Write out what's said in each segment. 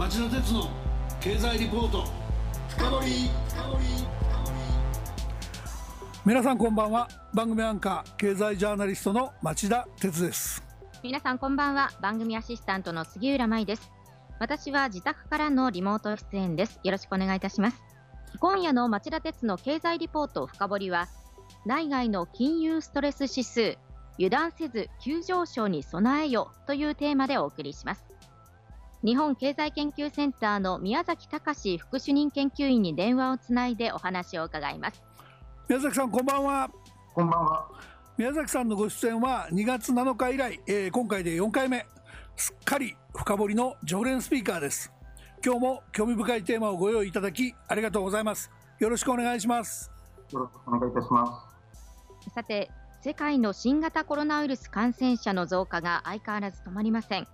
町田鉄の経済リポート。深掘皆さんこんばんは。番組アンカー経済ジャーナリストの町田鉄です。皆さんこんばんは。番組アシスタントの杉浦舞です。私は自宅からのリモート出演です。よろしくお願いいたします。今夜の町田鉄の経済リポート深掘りは内外の金融ストレス指数油断せず急上昇に備えよというテーマでお送りします日本経済研究センターの宮崎隆副主任研究員に電話をつないでお話を伺います。宮崎さんこんばんは。こんばんは。宮崎さんのご出演は2月7日以来、えー、今回で4回目。すっかり深掘りの常連スピーカーです。今日も興味深いテーマをご用意いただきありがとうございます。よろしくお願いします。よろしくお願いいたします。さて世界の新型コロナウイルス感染者の増加が相変わらず止まりません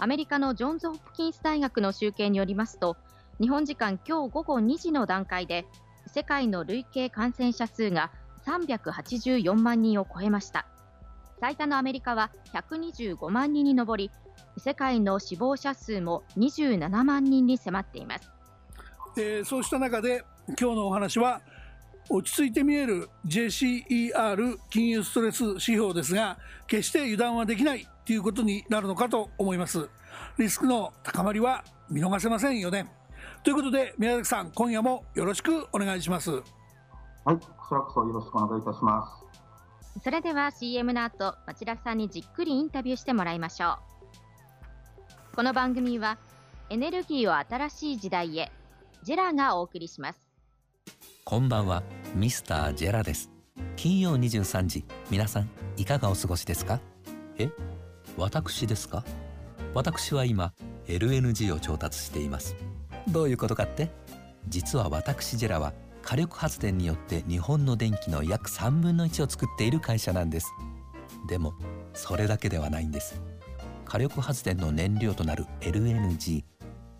アメリカのジョンズ・ホプキンス大学の集計によりますと日本時間今日午後2時の段階で世界の累計感染者数が384万人を超えました。最多のアメリカは125万人に上り世界の死亡者数も27万人に迫っています、えー、そうした中で今日のお話は落ち着いて見える JCER 金融ストレス指標ですが決して油断はできない。ということになるのかと思います。リスクの高まりは見逃せませんよね。ということで宮崎さん今夜もよろしくお願いします。はいこちらこそよろしくお願いいたします。それでは CM の後町田さんにじっくりインタビューしてもらいましょう。この番組はエネルギーを新しい時代へジェラがお送りします。こんばんはミスタージェラです。金曜23時皆さんいかがお過ごしですか？え？私ですか？私は今 LNG を調達しています。どういうことかって？実は私ジェラは火力発電によって日本の電気の約3分の1を作っている会社なんです。でもそれだけではないんです。火力発電の燃料となる LNG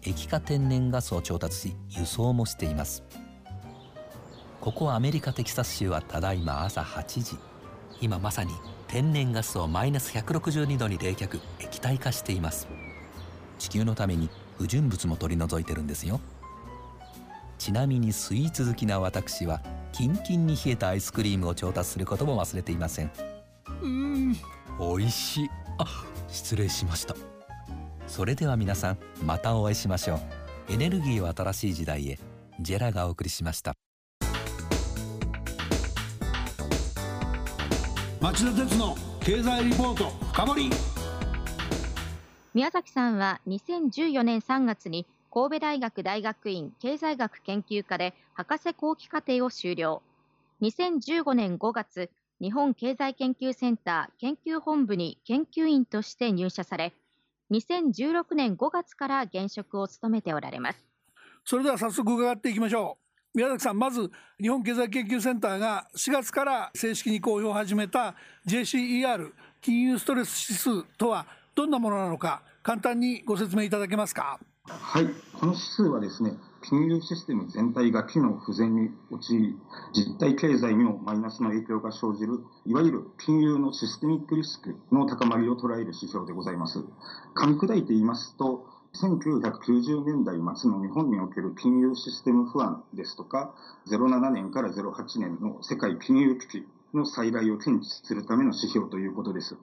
液化天然ガスを調達し輸送もしています。ここアメリカテキサス州はただいま朝8時。今まさに天然ガスをマイナス162度に冷却液体化しています。地球のために不純物も取り除いてるんですよ。ちなみにスイーツ好きな私はキンキンに冷えたアイスクリームを調達することも忘れていません。うん美味しい。あ失礼しました。それでは皆さんまたお会いしましょう。エネルギーを新しい時代へ。ジェラがお送りしました町田鉄の経済リポート深掘り。宮崎さんは2014年3月に神戸大学大学院経済学研究科で博士後期課程を修了。2015年5月日本経済研究センター研究本部に研究員として入社され2016年5月から現職を務めておられます。それでは早速伺っていきましょう宮崎さん、まず日本経済研究センターが4月から正式に公表を始めた JCER 金融ストレス指数とはどんなものなのか簡単にご説明いただけますか？はい、この指数はですね、金融システム全体が機能不全に陥り、実体経済にもマイナスの影響が生じる、いわゆる金融のシステミックリスクの高まりを捉える指標でございます。噛み砕いて言いますと、1990年代末の日本における金融システム不安ですとか、07年から08年の世界金融危機の再来を検知するための指標ということです。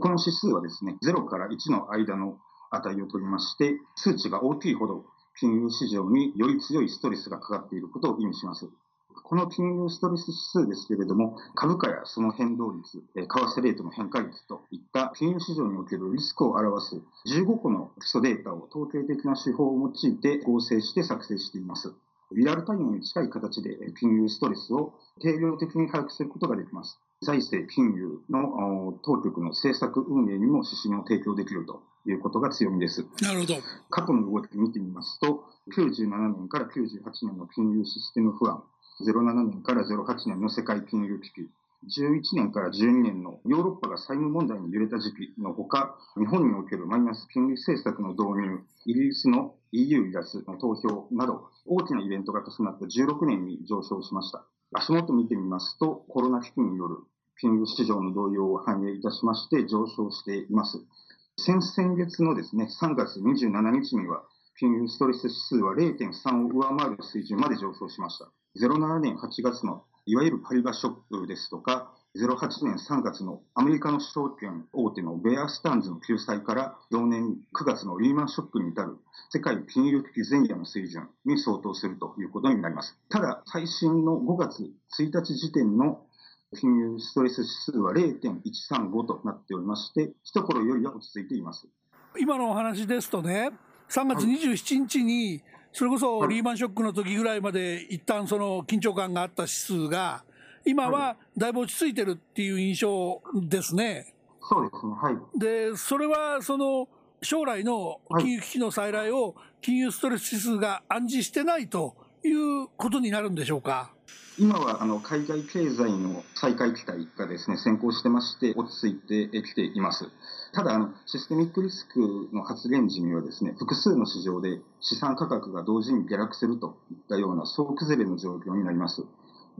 この指数はですね、0から1の間の値を取りまして、数値が大きいほど金融市場により強いストレスがかかっていることを意味します。この金融ストレス指数ですけれども、株価やその変動率、為替レートの変化率といった金融市場におけるリスクを表す15個の基礎データを統計的な手法を用いて合成して作成しています。リアルタイムに近い形で金融ストレスを定量的に把握することができます。財政金融の当局の政策運営にも指針を提供できるということが強みです。なるほど。過去の動きを見てみますと、97年から98年の金融システム不安、07年から08年の世界金融危機、11年から12年のヨーロッパが債務問題に揺れた時期のほか、日本におけるマイナス金利政策の導入、イギリスの EU 離脱の投票など、大きなイベントが重なった16年に上昇しました。足元見てみますと、コロナ危機による金融市場の動揺を反映いたしまして上昇しています。先々月のですね、3月27日には、金融ストレス指数は0.3を上回る水準まで上昇しました。07年8月のいわゆるパリバショックですとか、08年3月のアメリカの証券大手のベアスタンズの救済から同年9月のリーマンショックに至る世界金融危機前夜の水準に相当するということになります。ただ、最新の5月1日時点の金融ストレス指数は0.135となっておりまして、一頃よりは落ち着いています。今のお話ですとね、3月27日に、それこそリーマンショックの時ぐらいまで一旦その緊張感があった指数が、今はだいぶ落ち着いてるっていう印象ですね。そうですね。はい。で、それはその将来の金融危機の再来を金融ストレス指数が暗示してないということになるんでしょうか？今はあの海外経済の再開期待がですね先行してまして落ち着いてきています。ただあのシステミックリスクの発現時にはですね複数の市場で資産価格が同時に下落するといったような総崩れの状況になります。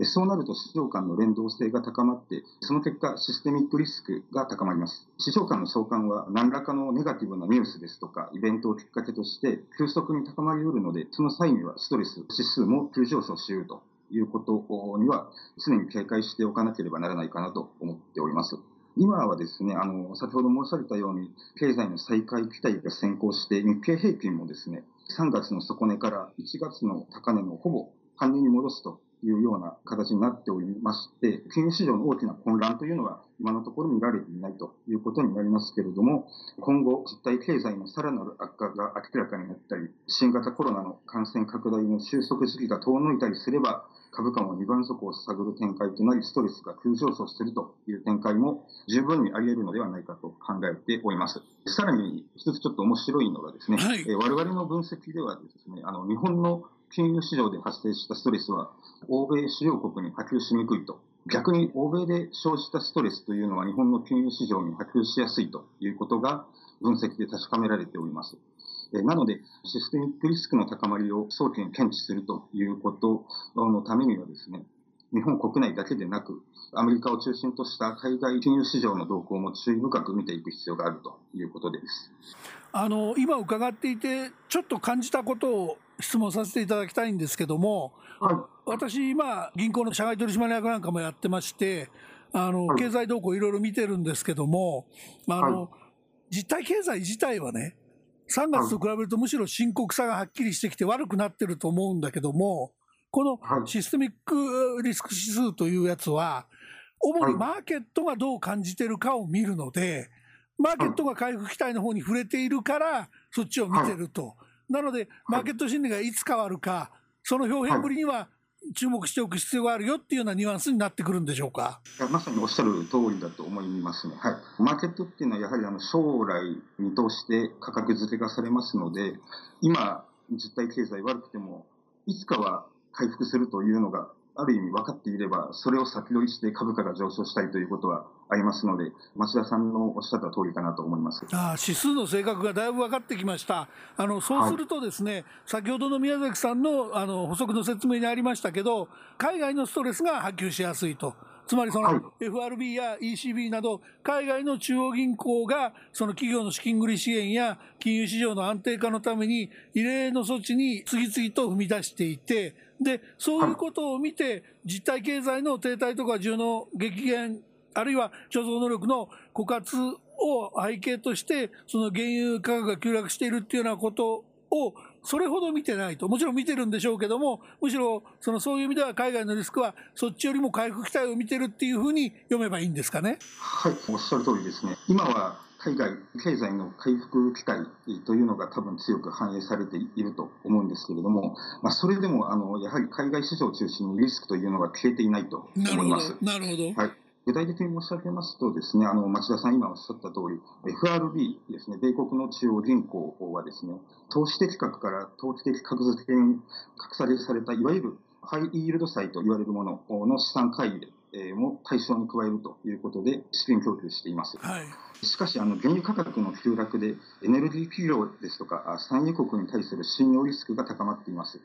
そうなると市場間の連動性が高まって、その結果、システミックリスクが高まります。市場間の相関は何らかのネガティブなニュースですとか、イベントをきっかけとして急速に高まりうるので、その際にはストレス指数も急上昇しうるということには、常に警戒しておかなければならないかなと思っております。今はですね、あの、先ほど申し上げたように、経済の再開期待が先行して、日経平均もですね、3月の底値から1月の高値のほぼ半値に戻すというような形になっておりまして、金融市場の大きな混乱というのは今のところ見られていないということになりますけれども、今後、実体経済のさらなる悪化が明らかになったり、新型コロナの感染拡大の収束時期が遠のいたりすれば、株価も2番底を探る展開となり、ストレスが急上昇するという展開も十分にあり得るのではないかと考えております。さらに一つちょっと面白いのがですね、はい、我々の分析ではですね、あの日本の金融市場で発生したストレスは、欧米主要国に波及しにくいと。逆に欧米で生じたストレスというのは日本の金融市場に波及しやすいということが分析で確かめられております。なので、システミックリスクの高まりを早期に検知するということのためにはですね、日本国内だけでなく、アメリカを中心とした海外金融市場の動向も注意深く見ていく必要があるということです。あの今伺っていて、ちょっと感じたことを質問させていただきたいんですけども、はい、私、今、銀行の社外取締役なんかもやってまして、あの、はい、経済動向いろいろ見てるんですけども、あの、はい、実体経済自体はね、3月と比べるとむしろ深刻さがはっきりしてきて悪くなってると思うんだけども、このシステミックリスク指数というやつは、主にマーケットがどう感じてるかを見るので、マーケットが回復期待の方に触れているから、そっちを見てると。なので、マーケット心理がいつ変わるか、その表現ぶりには注目しておく必要があるよっていうようなニュアンスになってくるんでしょうか？まさにおっしゃる通りだと思いますね。はい。マーケットっていうのはやはりあの将来見通して価格付けがされますので、今、実体経済悪くても、いつかは回復するというのがある意味分かっていれば、それを先取りして株価が上昇したいということはありますので、町田さんのおっしゃった通りかなと思いますあ指数の性格がだいぶ分かってきました、あのそうすると、ですね、はい、先ほどの宮崎さんのあの補足の説明にありましたけど、海外のストレスが波及しやすいと。つまりその FRB や ECB など海外の中央銀行がその企業の資金繰り支援や金融市場の安定化のために異例の措置に次々と踏み出していてでそういうことを見て実体経済の停滞とか需の激減あるいは貯蔵能力の枯渇を背景としてその原油価格が急落しているっていうようなことをそれほど見てないと、もちろん見てるんでしょうけども、むしろそのそういう意味では海外のリスクはそっちよりも回復期待を見てるっていうふうに読めばいいんですかね？はい、おっしゃる通りですね。今は海外経済の回復期待というのが多分強く反映されていると思うんですけれども、まあ、それでもあのやはり海外市場を中心にリスクというのが消えていないと思います。なるほど。はい具体的に申し上げますとですね、あの、町田さん今おっしゃった通り、FRB ですね、米国の中央銀行はですね、投資的格から投機的格付けに格下げされた、いわゆるハイイールド債と言われるものの資産買い入れも対象に加えるということで資金供給しています。はい、しかし、あの、原油価格の急落でエネルギー企業ですとか産油国に対する信用リスクが高まっています。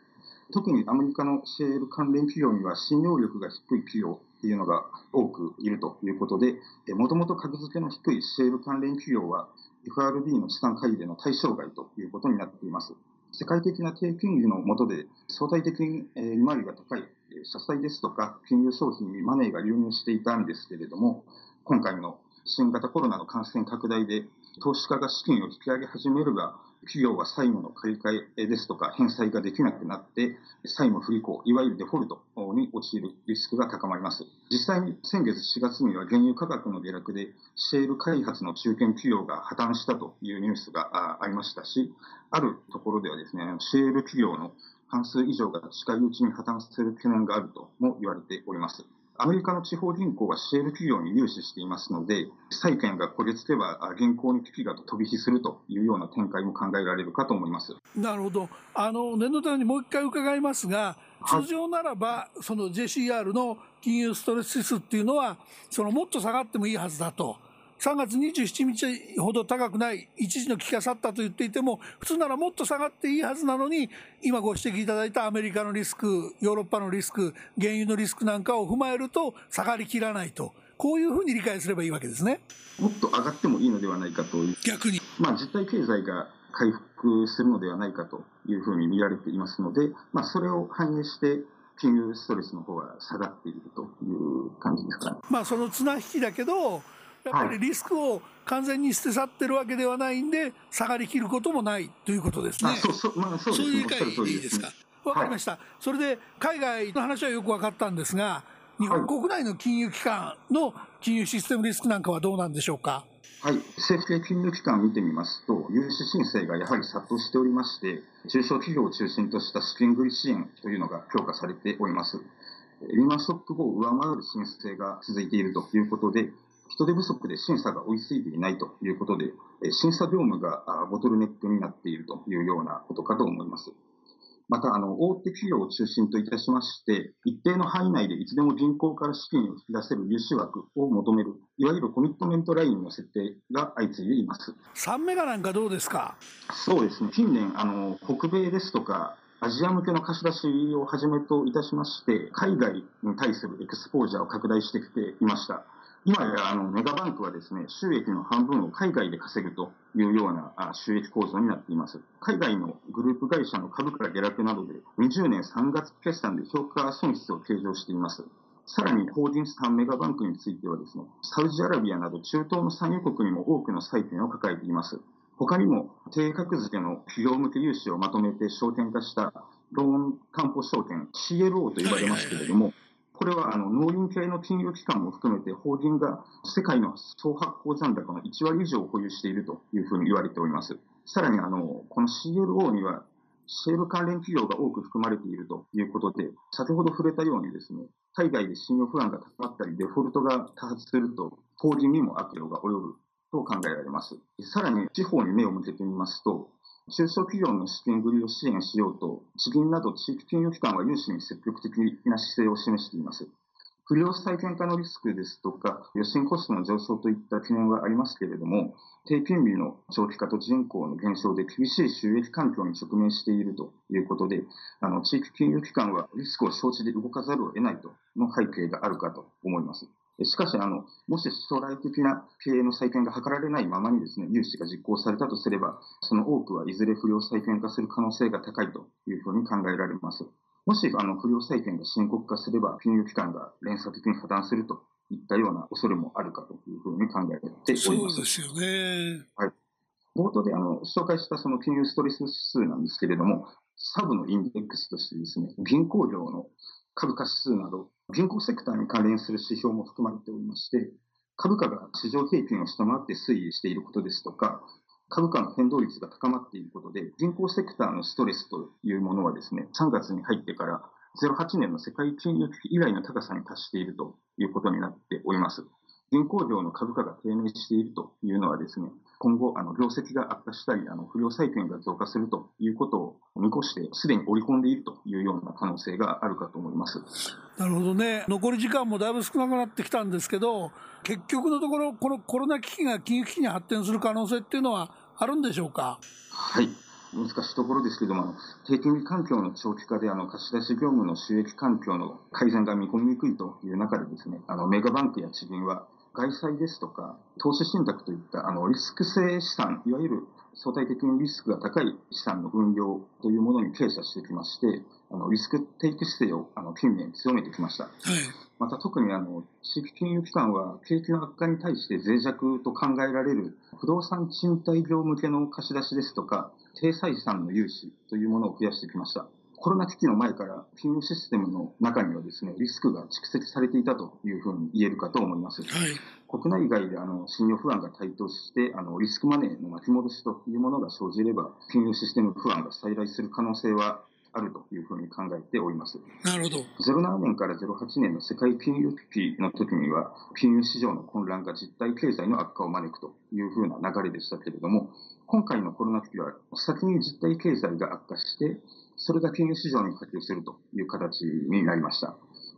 特にアメリカのシェール関連企業には信用力が低い企業っていうのが多くいるということで、もともと格付けの低いシェール関連企業は FRB の資産買い入れの対象外ということになっています。世界的な低金利の下で相対的に利回りが高い社債ですとか金融商品にマネーが流入していたんですけれども、今回の新型コロナの感染拡大で投資家が資金を引き上げ始めるが、企業は債務の借り換えですとか返済ができなくなって、債務不履行、いわゆるデフォルトに陥るリスクが高まります。実際に先月4月には原油価格の下落で、シェール開発の中堅企業が破綻したというニュースがありましたし、あるところではですね、シェール企業の半数以上が近いうちに破綻する懸念があるとも言われております。アメリカの地方銀行はシェール企業に融資していますので、債券が焦げつけば銀行に危機が飛び火するというような展開も考えられるかと思います。なるほど、あの念のためにもう一回伺いますが、通常ならば、その JCR の金融ストレス指数っていうのは、そのもっと下がってもいいはずだと。3月27日ほど高くない一時の危機が去ったと言っていても普通ならもっと下がっていいはずなのに今ご指摘いただいたアメリカのリスクヨーロッパのリスク原油のリスクなんかを踏まえると下がりきらないと。こういうふうに理解すればいいわけですね。もっと上がってもいいのではないかという。逆に、まあ、実体経済が回復するのではないかというふうに見られていますので、まあ、それを反映して金融ストレスの方が下がっているという感じですか、ね、まあその綱引きだけどやっぱりリスクを完全に捨て去ってるわけではないんで、下がりきることもないということですね。そうそうまあ、そうそういう理解でいいですか？わかりました、はい、それで海外の話はよく分かったんですが、日本国内の金融機関の金融システムリスクなんかはどうなんでしょうか？はい、政府系金融機関を見てみますと、融資申請がやはり殺到しておりまして、中小企業を中心とした資金繰り支援というのが強化されております。リーマンショック後を上回る申請が続いているということで、人手不足で審査が追いついていないということで、審査業務がボトルネックになっているというようなことかと思います。また、あの、大手企業を中心といたしまして、一定の範囲内でいつでも銀行から資金を引き出せる融資枠を求める、いわゆるコミットメントラインの設定が相次いでいます。3メガなんかどうですか？そうですね。近年、あの、北米ですとか、アジア向けの貸し出しをはじめといたしまして、海外に対するエクスポージャーを拡大してきていました。今やあのメガバンクはですね、収益の半分を海外で稼ぐというような収益構造になっています。海外のグループ会社の株価下落などで20年3月決算で評価損失を計上しています。さらに、法人3メガバンクについてはですね、サウジアラビアなど中東の産油国にも多くの債券を抱えています。他にも、低格付けの企業向け融資をまとめて証券化したローン担保証券 CLO と呼ばれますけれども、これはあの農林系の金融機関も含めて法人が世界の総発行残高の1割以上を保有しているというふうに言われております。さらにあの、この CLO にはシェール関連企業が多く含まれているということで、先ほど触れたようにですね、海外で信用不安が高まったり、デフォルトが多発すると、法人にも悪用が及ぶと考えられます。さらに地方に目を向けてみますと、中小企業の資金繰りを支援しようと、地銀など地域金融機関は融資に積極的な姿勢を示しています。不良債権化のリスクですとか、予診コストの上昇といった懸念はありますけれども、低金利の長期化と人口の減少で厳しい収益環境に直面しているということで、あの地域金融機関はリスクを承知で動かざるを得ないとの背景があるかと思います。しかしあの、もし将来的な経営の再建が図られないままにですね、融資が実行されたとすれば、その多くはいずれ不良再建化する可能性が高いというふうに考えられます。もしあの不良債権が深刻化すれば、金融機関が連鎖的に破綻するといったような恐れもあるかというふうに考えております。そうですよね。はい。冒頭であの紹介したその金融ストレス指数なんですけれども、サブのインデックスとしてですね、銀行業の株価指数など、銀行セクターに関連する指標も含まれておりまして、株価が市場平均を下回って推移していることですとか、株価の変動率が高まっていることで、銀行セクターのストレスというものはですね、3月に入ってから08年の世界金融危機以来の高さに達しているということになっております。銀行業の株価が低迷しているというのはですね、今後、あの業績が悪化したり、あの不良債権が増加するということを見越して、すでに織り込んでいるというような可能性があるかと思いますなるほどね、残り時間もだいぶ少なくなってきたんですけど、結局のところ、このコロナ危機が金融危機に発展する可能性っていうのはあるんでしょうか？はい難しいところですけども、低金利環境の長期化であの貸し出し業務の収益環境の改善が見込みにくいという中でですね、あのメガバンクや地銀は外債ですとか、投資信託といったあのリスク性資産、いわゆる相対的にリスクが高い資産の運用というものに傾斜してきまして、あのリスクテイク姿勢をあの近年強めてきました。はいまた特にあの地域金融機関は景気の悪化に対して脆弱と考えられる不動産賃貸業向けの貸し出しですとか低採算の融資というものを増やしてきました。コロナ危機の前から金融システムの中にはですね、リスクが蓄積されていたというふうに言えるかと思います。はい国内外であの信用不安が台頭してあのリスクマネーの巻き戻しというものが生じれば金融システム不安が再来する可能性はあるというふうに考えております。なるほど07年から08年の世界金融危機の時には、金融市場の混乱が実体経済の悪化を招くというふうな流れでしたけれども、今回のコロナ危機は先に実体経済が悪化して、それが金融市場に波及するという形になりました。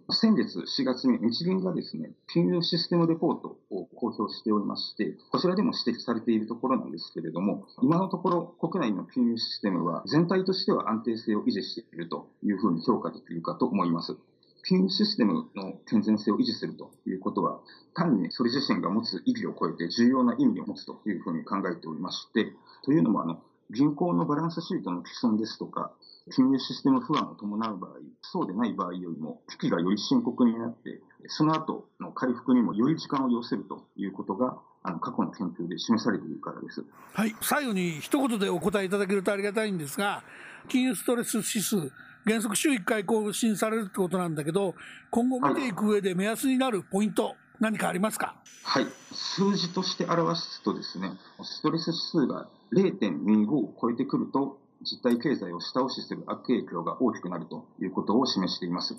先月4月に日銀がですね、金融システムレポートを公表しておりまして、こちらでも指摘されているところなんですけれども、今のところ国内の金融システムは全体としては安定性を維持しているというふうに評価できるかと思います。金融システムの健全性を維持するということは、単にそれ自身が持つ意義を超えて重要な意味を持つというふうに考えておりまして、というのもあの、銀行のバランスシートの既存ですとか、金融システム不安を伴う場合、そうでない場合よりも危機がより深刻になって、その後の回復にもより時間を要するということが、あの過去の研究で示されているからです。はい。最後に一言でお答えいただけるとありがたいんですが金融ストレス指数原則週1回更新されるってことなんだけど今後見ていく上で目安になるポイント何かありますか？はい、数字として表すとですね、ストレス指数が0.25を超えてくると、実体経済を下押しする悪影響が大きくなるということを示しています。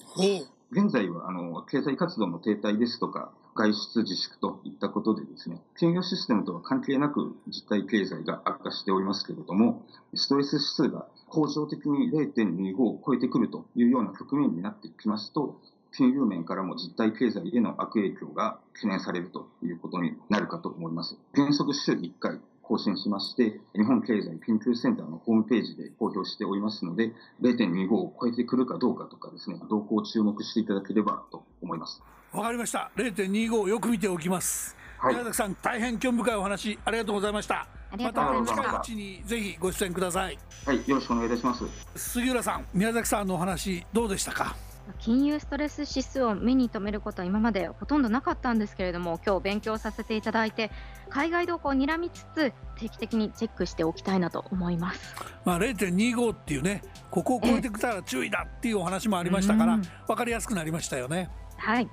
現在はあの経済活動の停滞ですとか、外出自粛といったことでですね、金融システムとは関係なく実体経済が悪化しておりますけれども、ストレス指数が恒常的に0.25を超えてくるというような局面になってきますと、金融面からも実体経済への悪影響が懸念されるということになるかと思います。原則週1回更新しまして、日本経済研究センターのホームページで公表しておりますので、0.25を超えてくるかどうかとかですね、動向を注目していただければと思います。わかりました。0.25をよく見ておきます、はい。宮崎さん大変興味深いお話ありがとうございました。また近いうちにぜひご出演ください。はい、よろしくお願いいたします。杉浦さん宮崎さんのお話どうでしたか？金融ストレス指数を目に留めることは今までほとんどなかったんですけれども今日勉強させていただいて海外動向を睨みつつ定期的にチェックしておきたいなと思います。まあ、0.25っていうねここを超えてきたら注意だっていうお話もありましたからうん。分かりやすくなりましたよね。はい。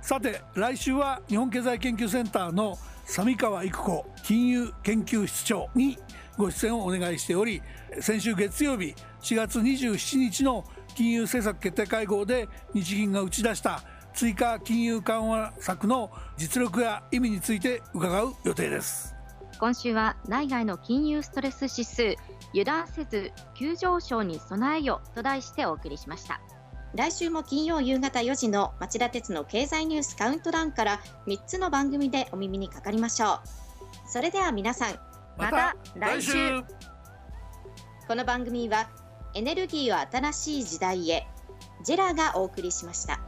さて来週は日本経済研究センターの三川育子金融研究室長にご出演をお願いしており先週月曜日4月27日の金融政策決定会合で日銀が打ち出した追加金融緩和策の実力や意味について伺う予定です。今週は内外の金融ストレス指数油断せず急上昇に備えよと題してお送りしました。来週も金曜夕方4時の町田鉄の経済ニュースカウントダウンから3つの番組でお耳にかかりましょう。それでは皆さんまた来週。この番組はエネルギーを新しい時代へ。ジェラがお送りしました。